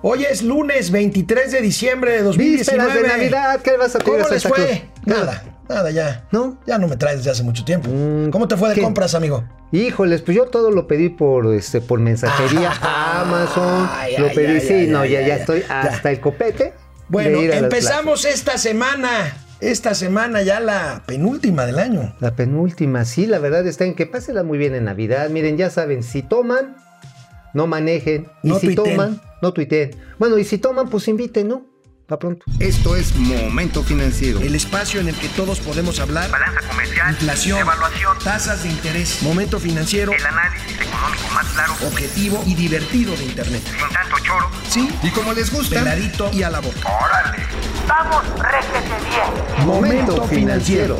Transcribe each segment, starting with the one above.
Hoy es lunes 23 de diciembre de Vísperas 2019. de Navidad, ¿qué vas a pedir ¿Cómo les fue? Nada, nada ya. ¿No? Ya no me traes desde hace mucho tiempo. Mm, ¿Cómo te fue de ¿qué? compras, amigo? Híjoles, pues yo todo lo pedí por este por mensajería Ah, Amazon, ay, lo pedí, ay, sí, ay, no, ya, ya estoy ya. hasta el copete. Bueno, empezamos esta semana. Esta semana ya la penúltima del año. La penúltima, sí, la verdad está en que pásela muy bien en Navidad. Miren, ya saben, si toman, no manejen. Y No si tuiteen. toman, no tuiteen. Bueno, y si toman, pues inviten, ¿no? Pa' pronto. Esto es Momento Financiero. El espacio en el que todos podemos hablar. Balanza comercial, Inflación, evaluación, tasas de interés, momento financiero, el análisis económico más claro, objetivo y divertido de Internet. sin tanto choro. Sí, Y como les gusta, peladito y a la boca. ¡Órale! ¡Vamos, réjete bien! Momento financiero.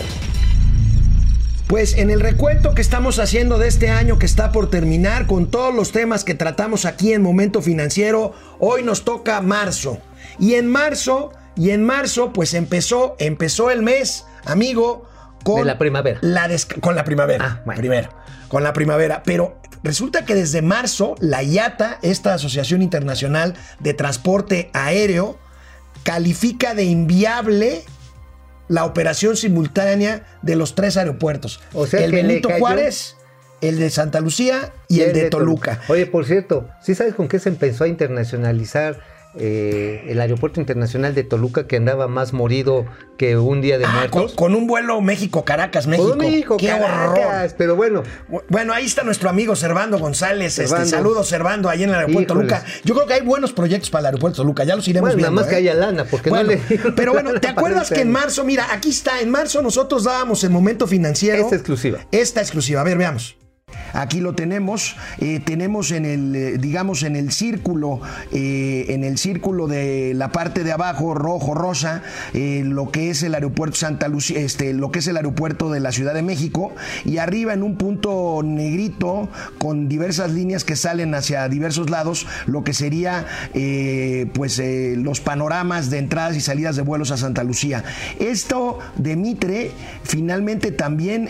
Pues en el recuento que estamos haciendo de este año que está por terminar con todos los temas que tratamos aquí en Momento Financiero, hoy nos toca marzo. Y en marzo, y en marzo pues empezó, empezó el mes, amigo, con De la primavera. La con la primavera. Ah, bueno. Primero, con la primavera, pero resulta que desde marzo la IATA, esta Asociación Internacional de Transporte Aéreo, califica de inviable la operación simultánea de los tres aeropuertos. O sea el Benito Juárez, el de Santa Lucía y el, de, Toluca. Oye, por cierto, ¿sí sabes con qué se empezó a internacionalizar eh, el aeropuerto internacional de Toluca que andaba más morido que un día de Ah, con, muertos? con un vuelo México-Caracas, México. Con México, ¡Qué Caracas, horror! Pero bueno, Bueno, ahí está nuestro amigo Servando González. Este, Servando. saludos, Servando, ahí en el aeropuerto Híjoles. Toluca. Yo creo que hay buenos proyectos para el aeropuerto Toluca, ya los iremos Bueno, nada viendo. más que ¿eh? haya lana, porque no le Pero bueno, ¿te acuerdas este que en marzo, mira, aquí está, en marzo nosotros dábamos el momento financiero. Esta exclusiva. Esta exclusiva, a ver, veamos. Aquí lo tenemos, eh, tenemos en el, eh, digamos, en el círculo, eh, en el círculo de la parte de abajo, rojo, rosa, lo que es el aeropuerto Santa Lucía, este, lo que es el aeropuerto de la Ciudad de México, y arriba en un punto negrito con diversas líneas que salen hacia diversos lados, lo que sería, pues, los panoramas de entradas y salidas de vuelos a Santa Lucía. Esto de Mitre finalmente también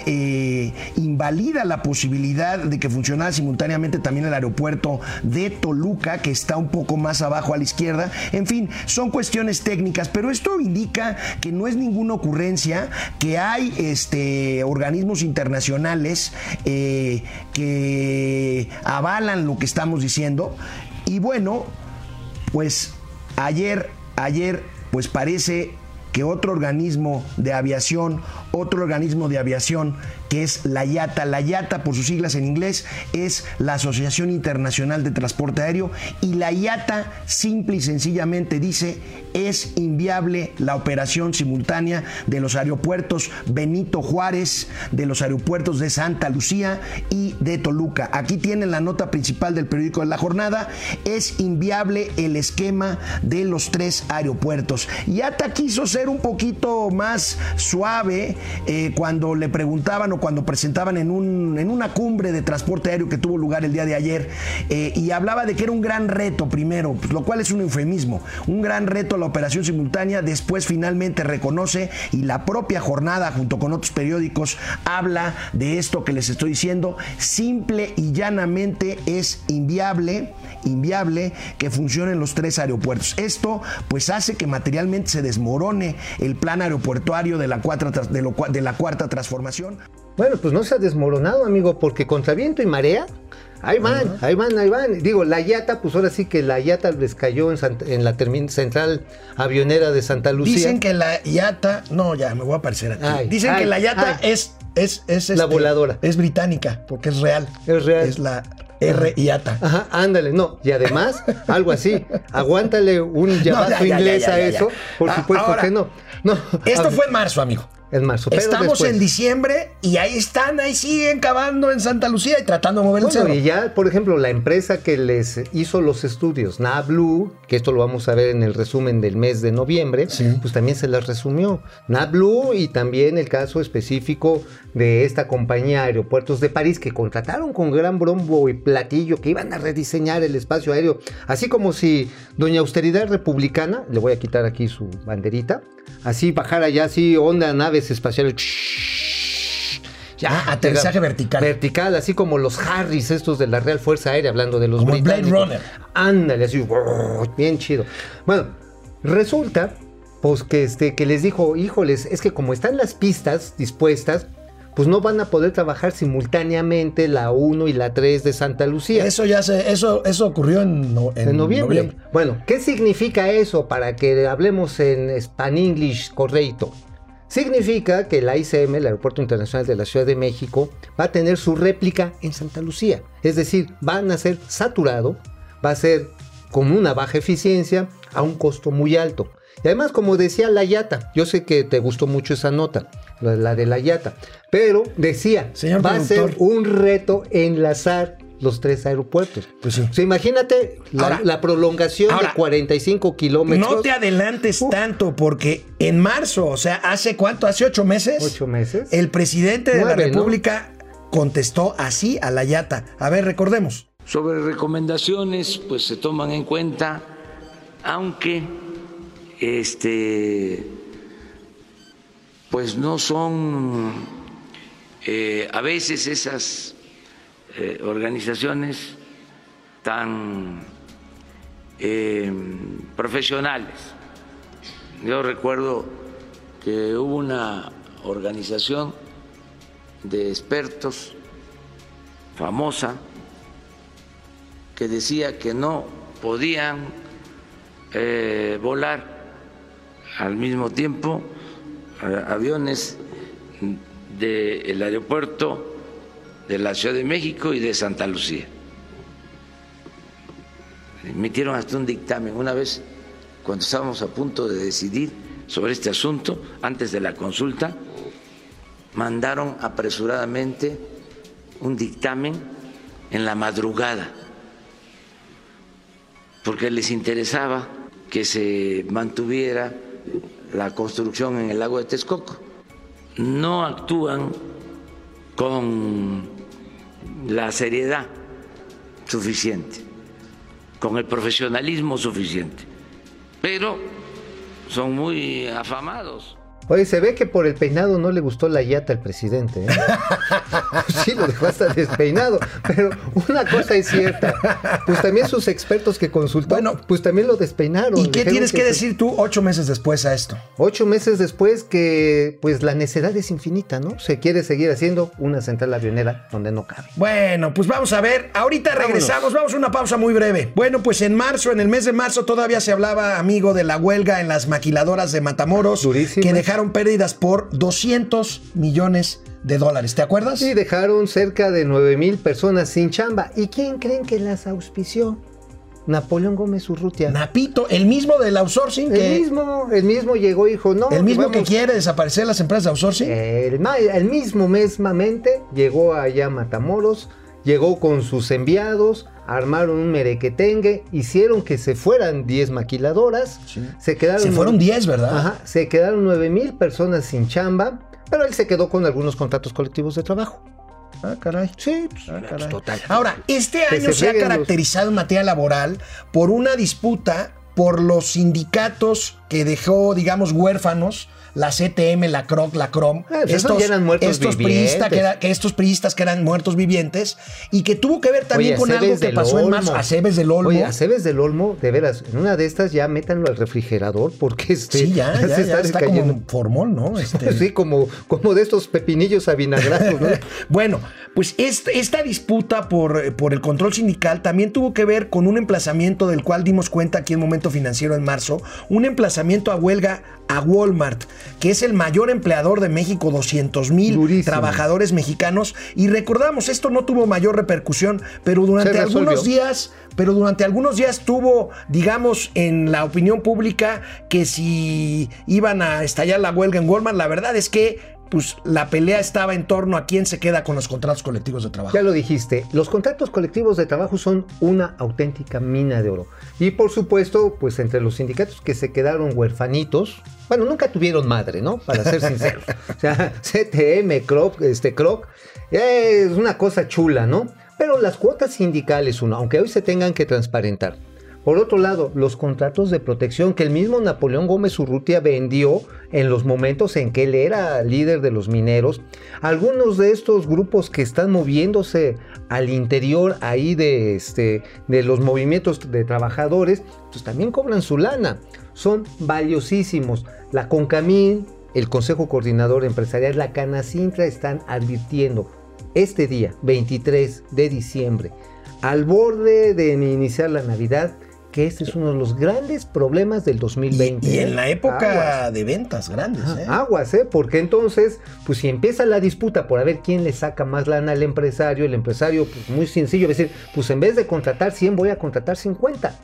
invalida la posibilidad de que funcionara simultáneamente también el aeropuerto de Toluca, que está un poco más abajo a la izquierda. En fin, son cuestiones técnicas, pero esto indica que no es ninguna ocurrencia, que hay este, organismos internacionales eh, que avalan lo que estamos diciendo. Y bueno, pues ayer, ayer, pues parece que otro organismo de aviación, otro organismo de aviación que es la IATA, la IATA por sus siglas en inglés es la Asociación Internacional de Transporte Aéreo y la IATA simple y sencillamente dice es inviable la operación simultánea de los aeropuertos Benito Juárez, de los aeropuertos de Santa Lucía y de Toluca. Aquí tienen la nota principal del periódico de la jornada, es inviable el esquema de los tres aeropuertos. IATA quiso ser un poquito más suave eh, cuando le preguntaban cuando presentaban en, un, en una cumbre de transporte aéreo que tuvo lugar el día de ayer eh, y hablaba de que era un gran reto primero, pues, lo cual es un eufemismo, un gran reto la operación simultánea, después finalmente reconoce y la propia jornada junto con otros periódicos habla de esto que les estoy diciendo, simple y llanamente es inviable, inviable que funcionen los tres aeropuertos. Esto pues hace que materialmente se desmorone el plan aeroportuario de la cuarta, de la cuarta transformación. Bueno, pues no se ha desmoronado, amigo, porque contra viento y marea, ahí van, ahí van, ahí van. Digo, la Yata, pues ahora sí que la Yata les cayó en, en la central avionera de Santa Lucía. Dicen que la IATA, no, ya me voy a aparecer aquí. Ay, Dicen que la IATA ay. es, es, es La este, voladora. Es británica, porque es real. Es real. Es la R IATA. Ajá, ándale, no. Y además, algo así. Aguántale un llamazo ya, ya, inglés ya, a eso. Por Ah, supuesto ahora, que no. no. Esto fue en marzo, amigo. En marzo. pero Estamos después. en diciembre y ahí están, ahí siguen cavando en Santa Lucía y tratando de mover el cerro. y ya, por ejemplo, la empresa que les hizo los estudios, NABLU, que esto lo vamos a ver en el resumen del mes de noviembre, Sí. pues también se las resumió. NABLU y también el caso específico de esta compañía Aeropuertos de París que contrataron con gran brombo y platillo que iban a rediseñar el espacio aéreo, así como si Doña Austeridad Republicana, le voy a quitar aquí su banderita, así bajara ya así onda naves espaciales Ah, aterrizaje vertical. Vertical, así como los Harris, estos de la Real Fuerza Aérea, hablando de los Como Blade. Runner. Ándale, así, bien chido. Bueno, resulta, pues que, este, que les dijo, híjoles, es que como están las pistas dispuestas, pues no van a poder trabajar simultáneamente la 1 y la 3 de Santa Lucía. Eso ya se, eso, eso ocurrió en, no- en En noviembre. Bueno, ¿qué significa eso para que hablemos en Span English correcto? Significa que la ICM, el Aeropuerto Internacional de la Ciudad de México, va a tener su réplica en Santa Lucía. Es decir, van a ser saturado, va a ser con una baja eficiencia a un costo muy alto. Y además, como decía la Yata, yo sé que te gustó mucho esa nota, la, de la Yata, pero decía, Señor va a ser un reto enlazar los tres aeropuertos. Pues sí. O sea, imagínate la, Ahora- la prolongación ahora, de 45 kilómetros. No te adelantes tanto porque en marzo, o sea, hace cuánto, hace ocho meses, Ocho meses. el presidente de Nueve, la ¿no? República contestó así a la Yata. A ver, recordemos. Sobre recomendaciones, pues se toman en cuenta, aunque este, pues no son eh, a veces esas eh, organizaciones tan eh, profesionales. Yo recuerdo que hubo una organización de expertos famosa que decía que no podían eh, volar al mismo tiempo aviones del aeropuerto de la Ciudad de México y de Santa Lucía. Emitieron hasta un dictamen una vez cuando estábamos a punto de decidir sobre este asunto, antes de la consulta, mandaron apresuradamente un dictamen en la madrugada, porque les interesaba que se mantuviera la construcción en el lago de Texcoco. No actúan con la seriedad suficiente, con el profesionalismo suficiente, pero son muy afamados. Oye, se ve que por el peinado no le gustó la yata al presidente. ¿eh? sí, lo dejó hasta despeinado. Pero una cosa es cierta. Pues también sus expertos que consultó, Bueno, pues también lo despeinaron. ¿Y qué tienes que decir tú ocho meses después a esto? Ocho meses después que pues la necedad es infinita, ¿no? Se quiere seguir haciendo una central avionera donde no cabe. Bueno, pues vamos a ver. Ahorita Vámonos. regresamos. Vamos a una pausa muy breve. Bueno, pues en marzo, en el mes de marzo, todavía se hablaba, amigo, de la huelga en las maquiladoras de Matamoros. Durísima. Que dejaron pérdidas por 200 millones de dólares. ¿Te acuerdas? Sí, dejaron cerca de 9 mil personas sin chamba. ¿Y quién creen que las auspició? Napoleón Gómez Urrutia. Napito, el mismo del outsourcing. el que- mismo, el mismo llegó y dijo, no. el mismo que quiere desaparecer las empresas de outsourcing. El, el mismo mesmamente llegó allá a Matamoros, llegó con sus enviados, armaron un merequetengue, hicieron que se fueran 10 maquiladoras, se quedaron... se fueron 10, ¿verdad? Ajá, se quedaron 9 mil personas sin chamba, pero él se quedó con algunos contratos colectivos de trabajo. Ah, caray. Sí, pues, Ah, caray. total. Ahora, este año se se ha frieguen los- caracterizado en materia laboral por una disputa por los sindicatos que dejó, digamos, huérfanos. La CTM, la CROC, la CROM, Ah, pues eran muertos estos vivientes. priistas que, era- que estos priistas que eran muertos vivientes y que tuvo que ver también Oye, con algo que pasó en Olmo. marzo. Aceves del Olmo. Oye, Aceves del Olmo, de veras, en una de estas ya métanlo al refrigerador porque este sí, ya, ya, se ya está decayendo. como formol, ¿no? Este, Sí, como, como de estos pepinillos avinagrados, ¿no? Bueno, pues est- esta disputa por, por el control sindical también tuvo que ver con un emplazamiento del cual dimos cuenta aquí en Momento Financiero en marzo, un emplazamiento a huelga a Walmart, que es el mayor empleador de México, 200 mil trabajadores mexicanos. Y recordamos, esto no tuvo mayor repercusión, pero durante algunos días, pero durante algunos días tuvo, digamos, en la opinión pública que si iban a estallar la huelga en Walmart, la verdad es que pues la pelea estaba en torno a quién se queda con los contratos colectivos de trabajo. Ya lo dijiste, los contratos colectivos de trabajo son una auténtica mina de oro. Y por supuesto, pues entre los sindicatos que se quedaron huerfanitos, bueno, nunca tuvieron madre, ¿no? Para ser sinceros. o sea, CTM, CROC, este CROC, es una cosa chula, ¿no? Pero las cuotas sindicales, uno, aunque hoy se tengan que transparentar. Por otro lado, los contratos de protección que el mismo Napoleón Gómez Urrutia vendió en los momentos en que él era líder de los mineros, algunos de estos grupos que están moviéndose al interior ahí de, este, de los movimientos de trabajadores, pues también cobran su lana. Son valiosísimos. La Concamín, el Consejo Coordinador Empresarial, la Canacintra están advirtiendo este día, 23 de diciembre, al borde de iniciar la Navidad, que este es uno de los grandes problemas del 2020. Y, y en ¿eh? la época Aguas. de ventas grandes. ¿eh? Aguas, ¿eh? Porque entonces, pues si empieza la disputa por a ver quién le saca más lana al empresario, el empresario, pues muy sencillo, va a decir, pues en vez de contratar 100, voy a contratar 50.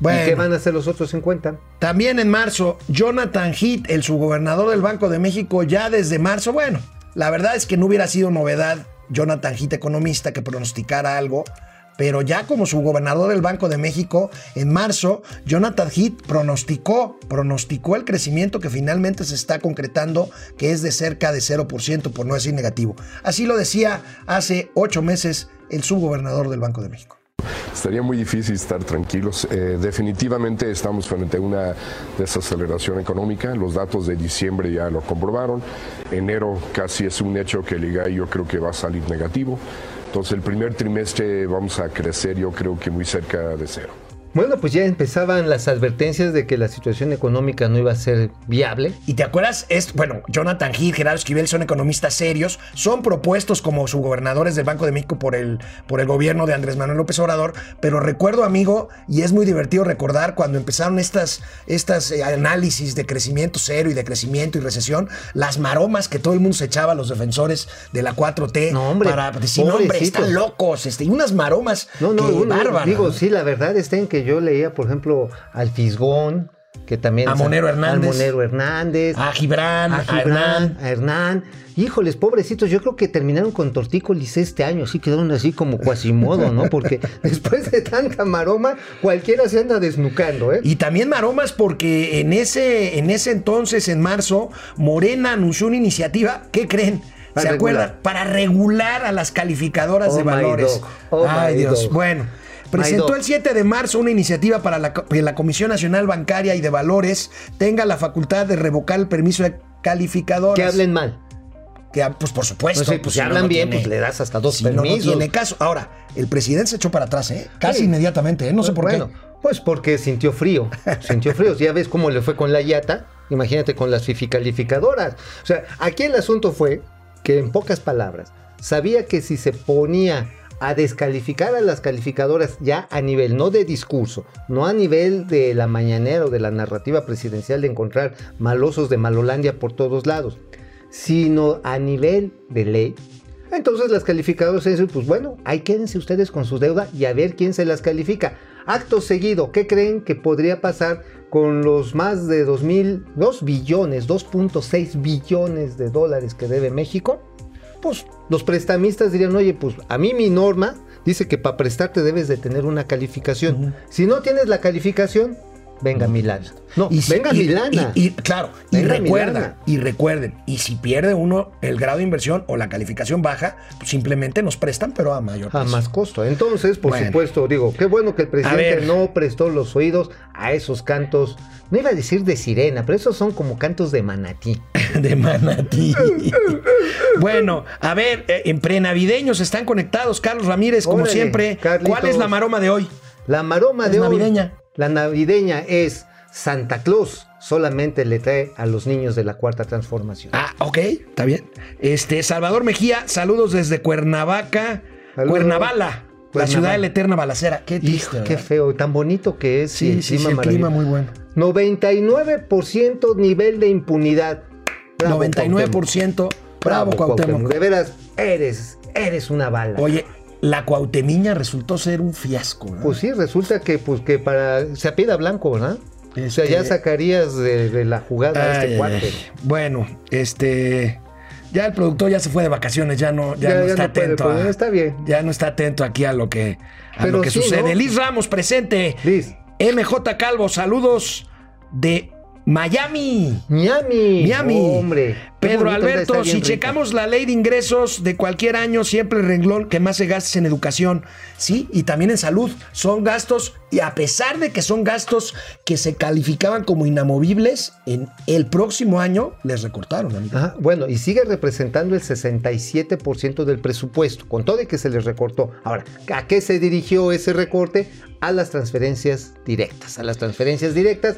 Bueno. ¿Y qué van a hacer los otros 50? También en marzo, Jonathan Heath, el subgobernador del Banco de México, ya desde marzo, bueno, la verdad es que no hubiera sido novedad Jonathan Heath, economista, que pronosticara algo, pero ya como subgobernador del Banco de México, en marzo, Jonathan Heath pronosticó, pronosticó el crecimiento que finalmente se está concretando, que es de cerca de 0%, por no decir negativo. Así lo decía hace ocho meses el subgobernador del Banco de México. Estaría muy difícil estar tranquilos. Eh, definitivamente estamos frente a una desaceleración económica. Los datos de diciembre ya lo comprobaron. Enero casi es un hecho que el IGAI yo creo que va a salir negativo. Entonces el primer trimestre vamos a crecer yo creo que muy cerca de cero. Bueno, pues ya empezaban las advertencias de que la situación económica no iba a ser viable. Y te acuerdas, es, bueno, Jonathan Heath, Gerardo Esquivel son economistas serios, son propuestos como subgobernadores del Banco de México por el, por el gobierno de Andrés Manuel López Obrador, pero recuerdo, amigo, y es muy divertido recordar cuando empezaron estas, estas eh, análisis de crecimiento cero y de crecimiento y recesión, las maromas que todo el mundo se echaba a los defensores de la 4T No, hombre, para decir, no, hombre, están locos, este, y unas maromas No, no, que uno- bárbaras, digo, sí, la verdad está en que yo leía, por ejemplo, al Fisgón, que también... A Monero Hernández. A Monero Hernández. A Gibran, a Hernán. a Hernán. Híjoles, pobrecitos, yo creo que terminaron con tortícolis este año, así quedaron así como cuasimodo, ¿no? Porque después de tanta maroma, cualquiera se anda desnucando, ¿eh? Y también maromas porque en ese, en ese entonces, en marzo, Morena anunció una iniciativa, ¿qué creen? Para ¿Se regular. acuerdan? Para regular a las calificadoras Oh de valores. Oh Ay, Dios. dog. Bueno, presentó el 7 de marzo una iniciativa para la, que la Comisión Nacional Bancaria y de Valores tenga la facultad de revocar el permiso de calificadoras. Que hablen mal. Que, pues por supuesto. Pues sí, pues si no, hablan no bien, tiene- pues le das hasta dos si no, no permisos. tiene caso. Ahora, el presidente se echó para atrás, ¿eh? Casi Sí. inmediatamente, ¿eh? No sé por bueno, qué. Pues porque sintió frío. Sintió frío. Ya ves cómo le fue con la Yata. Imagínate con las fifi calificadoras. O sea, aquí el asunto fue que, en pocas palabras, sabía que si se ponía a descalificar a las calificadoras ya a nivel, no de discurso, no a nivel de la mañanera o de la narrativa presidencial de encontrar malosos de Malolandia por todos lados, sino a nivel de ley, entonces las calificadoras dicen, pues bueno, ahí quédense ustedes con su deuda y a ver quién se las califica. Acto seguido, ¿qué creen que podría pasar con los más de 2 mil, 2 billones, 2.6 billones de dólares que debe México? Pues los prestamistas dirían, oye, pues a mí mi norma dice que para prestarte debes de tener una calificación. Si no tienes la calificación, venga lana. No, Y si- venga y- claro, y Venga recuerda, y recuerden, y si pierde uno el grado de inversión o la calificación baja, pues simplemente nos prestan, pero a mayor a precio. más costo. Entonces, por Bueno. supuesto, digo, qué bueno que el presidente no prestó los oídos a esos cantos. No iba a decir de sirena, pero esos son como cantos de manatí. de manatí. bueno, a ver, eh, en prenavideños están conectados. Carlos Ramírez, como Órale, siempre. Carlitos. ¿Cuál es la maroma de hoy? La maroma Es de hoy, navideña. La navideña es Santa Claus. Solamente le trae a los niños de la cuarta transformación. Ah, ok, está bien. Este, Salvador Mejía, saludos desde Cuernavaca, Saludos. Cuernavala, la Cuernavaca. ciudad de la eterna balacera. Qué Hijo, triste, qué ¿verdad? feo, tan bonito que es. y Sí, sí, sí, el clima muy bueno. 99% nivel de impunidad. Bravo, 99%. Bravo, Cuauhtémoc. De veras, eres, eres una bala. Oye, la Cuauhtemiña resultó ser un fiasco. ¿verdad? Pues sí, resulta que, pues, que para. Se apida blanco, ¿verdad? O sea, Este- ya sacarías de, de la jugada a este cuate. ay. Bueno, este. Ya el productor ya se fue de vacaciones, ya no, ya Ya- no ya está no atento. pues, a- está bien. Ya no está atento aquí a lo que, a Pero lo que sí, sucede. ¿no? Liz Ramos, presente. Liz. MJ Calvo, saludos de Miami. Miami. Miami. Hombre. Pedro Alberto, si rico. checamos la ley de ingresos de cualquier año, siempre el renglón que más se gasta es en educación, sí, y también en salud. Son gastos, y a pesar de que son gastos que se calificaban como inamovibles, en el próximo año les recortaron, amigo. Ajá, bueno, y sigue representando el 67% del presupuesto, con todo y que se les recortó. Ahora, ¿a qué se dirigió ese recorte? A las transferencias directas. A las transferencias directas,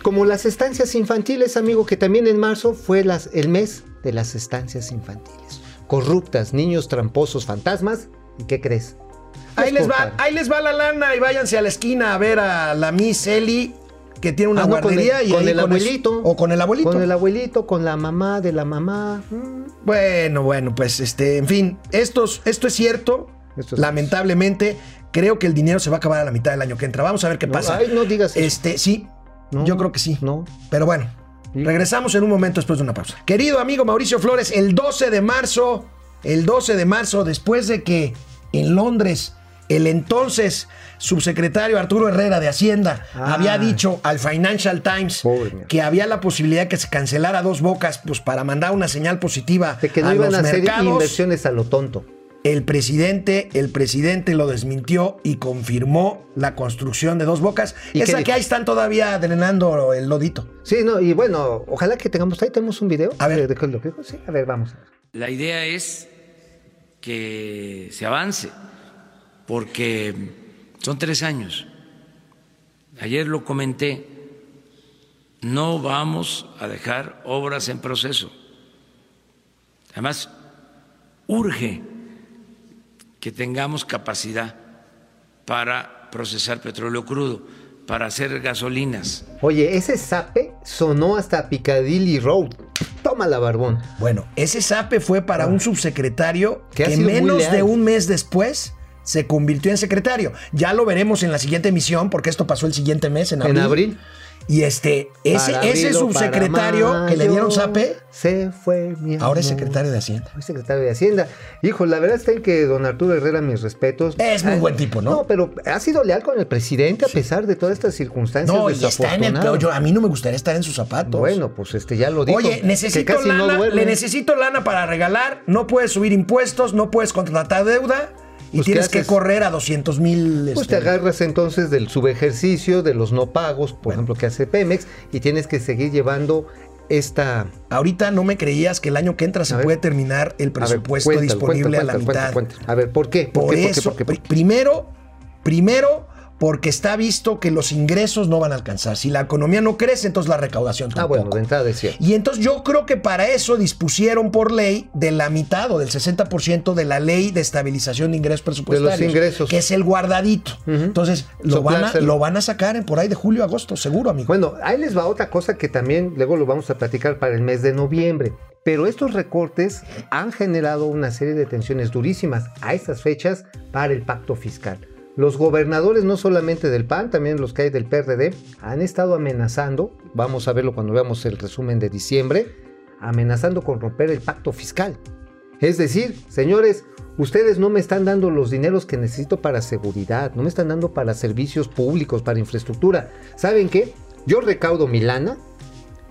como las estancias infantiles, amigo, que también en marzo fue las, el mes de las estancias infantiles. Corruptas, niños tramposos, fantasmas. ¿Y qué crees? Ahí Los les va, ahí les va la lana y váyanse a la esquina a ver a la Miss Eli que tiene una Ah, no, con guardería el- y con el abuelito. o con el abuelito. Con el abuelito, con la mamá de la mamá. Mm. Bueno, bueno, pues este, en fin, estos, esto es cierto. Esto es- Lamentablemente, creo que el dinero se va a acabar a la mitad del año que entra. Vamos a ver qué No, pasa. ay, no digas eso. Este, sí. No, yo creo que sí. no. Pero bueno. Regresamos en un momento después de una pausa. Querido amigo Mauricio Flores, el 12 de marzo, el 12 de marzo, después de que en Londres el entonces subsecretario Arturo Herrera de Hacienda Ah. había dicho al Financial Times que había la posibilidad que se cancelara dos bocas pues para mandar una señal positiva De que no a iban los a hacer mercados. inversiones a lo tonto. El presidente, el presidente lo desmintió y confirmó la construcción de dos bocas. ¿Y qué Esa dijo? que ahí están todavía drenando el lodito. Sí, no, y bueno, ojalá que tengamos, ahí tenemos un video. A ver. de- de qué es lo que dijo. Sí, a ver, vamos. La idea es que se avance, porque son tres años. Ayer lo comenté, no vamos a dejar obras en proceso. Además, urge que tengamos capacidad para procesar petróleo crudo, para hacer gasolinas. Oye, ese zape sonó hasta Piccadilly Road. Toma la barbón. Bueno, ese sape fue para un subsecretario Que menos de un mes después se convirtió en secretario. Ya lo veremos en la siguiente emisión, porque esto pasó el siguiente mes, en abril. En abril. Y este, ese, Para ese subsecretario para que le dieron mayo, zape, Se fue mi ahora es secretario de Hacienda. Hoy secretario de Hacienda. Hijo, la verdad está en que don Arturo Herrera, mis respetos. Es muy buen tipo, ¿no? No, pero ha sido leal con el presidente a pesar de todas estas circunstancias No, y está en el desafortunadas. yo, A mí no me gustaría estar en sus zapatos. Bueno, pues este ya lo dijo. Oye, necesito no lana, le necesito lana para regalar, no puedes subir impuestos, no puedes contratar deuda y Pues, ¿qué tienes que correr a 200 mil. Pues te agarras entonces del subejercicio, de los no pagos, por ejemplo, que hace Pemex, y tienes que seguir llevando esta... Ahorita no me creías que el año que entra se A ver. puede terminar el ver, presupuesto cuéntalo, disponible cuéntalo, a la cuéntalo, mitad. A ver, ¿por qué? ¿Por Por qué? Eso, ¿Por qué? ¿Por qué? primero, primero, porque está visto que los ingresos no van a alcanzar. Si la economía no crece, entonces la recaudación Ah, tampoco. bueno, de entrada decía. Y entonces yo creo que para eso dispusieron por ley de la mitad o del 60% de la ley de estabilización de ingresos presupuestarios. ingresos. Que es el guardadito. Entonces lo van, a, Soplárselo. lo van a sacar en por ahí de julio a agosto, seguro, amigo. Bueno, ahí les va otra cosa que también luego lo vamos a platicar para el mes de noviembre. Pero estos recortes han generado una serie de tensiones durísimas a estas fechas para el pacto fiscal. Los gobernadores, no solamente del PAN, también los que hay del PRD, han estado amenazando, vamos a verlo cuando veamos el resumen de diciembre, amenazando con romper el pacto fiscal. Es decir, señores, ustedes no me están dando los dineros que necesito para seguridad, no me están dando para servicios públicos, para infraestructura. ¿Saben qué? Yo recaudo mi lana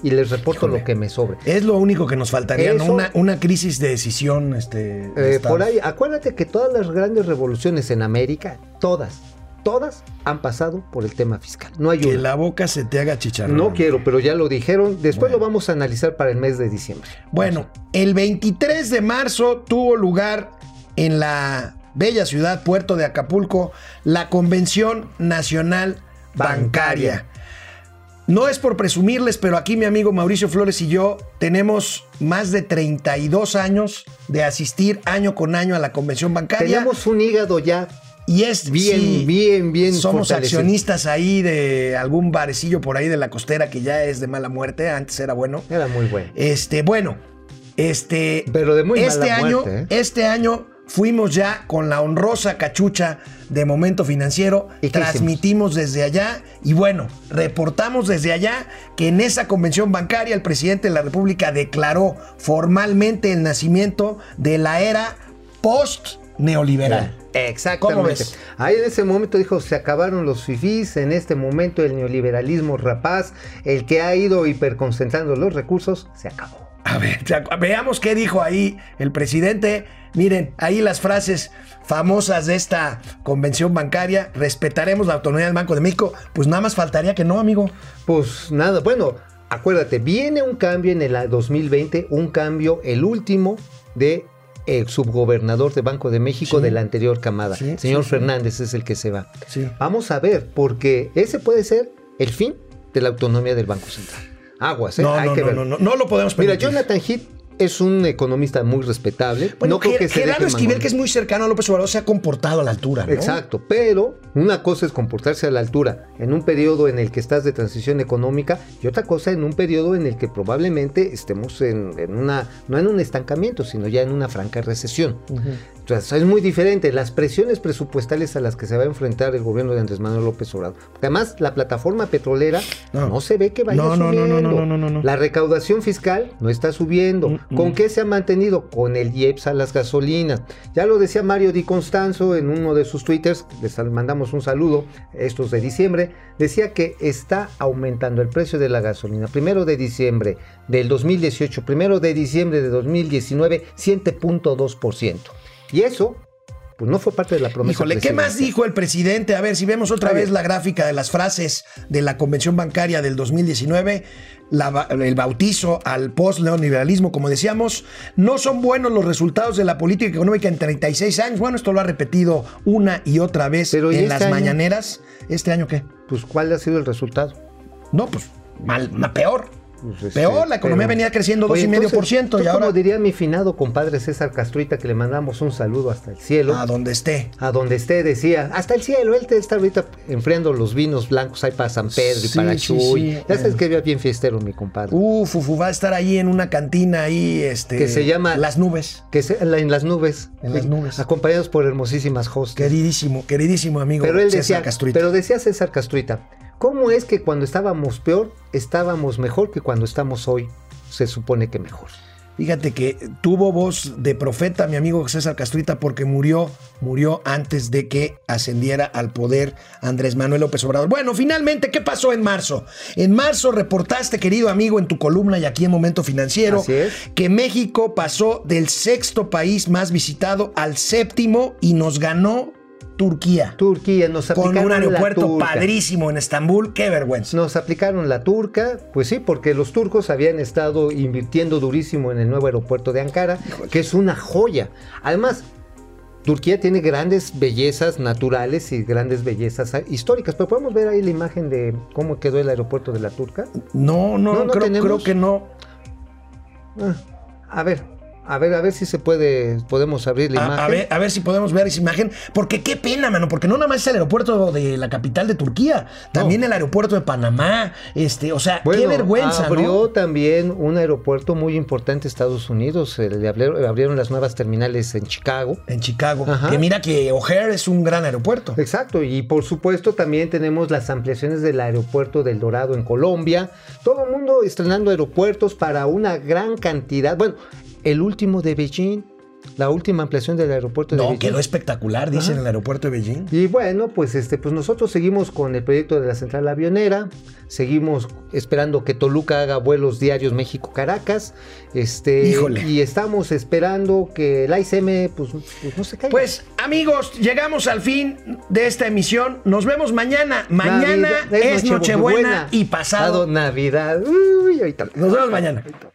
y les reporto Híjole. lo que me sobre. es lo único que nos faltaría, ¿no? Una, una crisis de decisión. Este, de Eh, por ahí, acuérdate que todas las grandes revoluciones en América, todas, todas han pasado por el tema fiscal. No hay Que una. la boca se te haga chicharrón. No quiero, pero ya lo dijeron. Después Bueno. lo vamos a analizar para el mes de diciembre. Bueno, el 23 de marzo tuvo lugar en la bella ciudad puerto de Acapulco la Convención Nacional Bancaria. Bancaria. No es por presumirles, pero aquí mi amigo Mauricio Flores y yo tenemos más de 32 años de asistir año con año a la Convención Bancaria. Tenemos un hígado ya y es bien, sí, bien, bien. Somos fortalecido. accionistas ahí de algún barecillo por ahí de la costera que ya es de mala muerte, antes era bueno. Era muy bueno. Este, bueno, este. Pero de muy este mala año, muerte, ¿eh? este año fuimos ya con la honrosa cachucha de Momento Financiero. ¿Y transmitimos desde allá y bueno, reportamos desde allá que en esa convención bancaria el presidente de la República declaró formalmente el nacimiento de la era post neoliberal. Exactamente. ¿Cómo ves? Ahí en ese momento dijo, se acabaron los fifís, en este momento el neoliberalismo rapaz, el que ha ido hiperconcentrando los recursos, se acabó. A ver, veamos qué dijo ahí el presidente. Miren, ahí las frases famosas de esta convención bancaria. Respetaremos la autonomía del Banco de México. Pues nada más faltaría que no, amigo. Pues nada, bueno, acuérdate, viene un cambio en el 2020, un cambio, el último de el subgobernador de Banco de México Sí. de la anterior camada. Sí, Señor sí. Fernández es el que se va. Sí. Vamos a ver, porque ese puede ser el fin de la autonomía del Banco Central. Aguas, ¿eh? No, Hay no, que no, ver. no, no, no lo podemos Mira, permitir. Jonathan Heath es un economista muy respetable. Bueno, no creo que Gerardo Esquivel, que es muy cercano a López Obrador, se ha comportado a la altura, ¿no? Exacto, pero una cosa es comportarse a la altura en un periodo en el que estás de transición económica y otra cosa en un periodo en el que probablemente estemos en, en una, no en un estancamiento, sino ya en una franca recesión. Entonces es muy diferente las presiones presupuestales a las que se va a enfrentar el gobierno de Andrés Manuel López Obrador. Además la plataforma petrolera No. no, se ve que vaya No, no, no, subiendo. no, no, no, no, no. La recaudación fiscal no está subiendo. Mm, ¿Con mm. qué se ha mantenido? Con el IEPS a las gasolinas. Ya lo decía Mario Di Constanzo en uno de sus twitters, les sal- un saludo, estos de diciembre, decía que está aumentando el precio de la gasolina. Primero de diciembre del 2018, primero de diciembre de 2019, 7.2%. Y eso, pues no fue parte de la promesa. Híjole, ¿qué más dijo el presidente? A ver, si vemos otra vez la gráfica de las frases de la convención bancaria del 2019, la ba- el bautizo al post-neoliberalismo, como decíamos, no son buenos los resultados de la política económica en 36 años. Bueno, esto lo ha repetido una y otra vez Pero ¿y en este las año? mañaneras. ¿Este año qué? Pues ¿cuál ha sido el resultado? No, pues mal, ma- peor. Pues, este, Peor, la economía pero- venía creciendo Oye, 2,5% entonces, y ¿tú ahora Como diría mi finado compadre César Castruita, que le mandamos un saludo hasta el cielo. a donde esté. a donde esté, decía, hasta el cielo, él te está ahorita enfriando los vinos blancos ahí para San Pedro y Sí, para Chuy. sí. Ya sabes que era bien fiestero, mi compadre. Uf, uf, uf, va a estar ahí en una cantina ahí, este. Que se llama- Las Nubes. que se- en, la- en las nubes. En las nubes. Acompañados por hermosísimas hostes. Queridísimo, queridísimo amigo. Pero él César decía, Castruita. pero decía César Castruita, ¿cómo es que cuando estábamos peor, estábamos mejor que cuando estamos hoy? Se supone que mejor. Fíjate que tuvo voz de profeta mi amigo César Castruita porque murió, murió antes de que ascendiera al poder Andrés Manuel López Obrador. Bueno, finalmente, ¿qué pasó en marzo? En marzo reportaste, querido amigo, en tu columna y aquí en Momento Financiero, que México pasó del sexto país más visitado al séptimo y nos ganó Turquía. Turquía nos Con aplicaron un la aeropuerto padrísimo en Estambul, qué vergüenza. Nos aplicaron la turca, pues sí, porque los turcos habían estado invirtiendo durísimo en el nuevo aeropuerto de Ankara, que es una joya. Además, Turquía tiene grandes bellezas naturales y grandes bellezas históricas, pero podemos ver ahí la imagen de cómo quedó el aeropuerto de la turca. No, no, No, no creo que no. Ah, a ver, a ver, a ver si se puede, podemos abrir la A, imagen. a ver, a ver si podemos ver esa imagen. Porque qué pena, mano. Porque no nada más es el aeropuerto de la capital de Turquía. También el aeropuerto de Panamá. Este, o sea, Bueno, qué vergüenza, abrió ¿no? también un aeropuerto muy importante en Estados Unidos. le abrieron, abrieron las nuevas terminales en Chicago. En Chicago. Ajá. Que mira que O'Hare es un gran aeropuerto. Exacto, y por supuesto también tenemos las ampliaciones del aeropuerto del Dorado en Colombia. Todo el mundo estrenando aeropuertos para una gran cantidad. Bueno, el último de Beijing, la última ampliación del aeropuerto de No, Beijing. quedó espectacular, dicen, en el aeropuerto de Beijing. Y bueno, pues este, pues nosotros seguimos con el proyecto de la central avionera, seguimos esperando que Toluca haga vuelos diarios México-Caracas, este, Híjole. y estamos esperando que el AICM, pues, pues no se caiga. Pues, amigos, llegamos al fin de esta emisión. Nos vemos mañana. Mañana Navidad- es Nochebuena y pasado. Navidad. Uy, ahorita. Nos vemos mañana.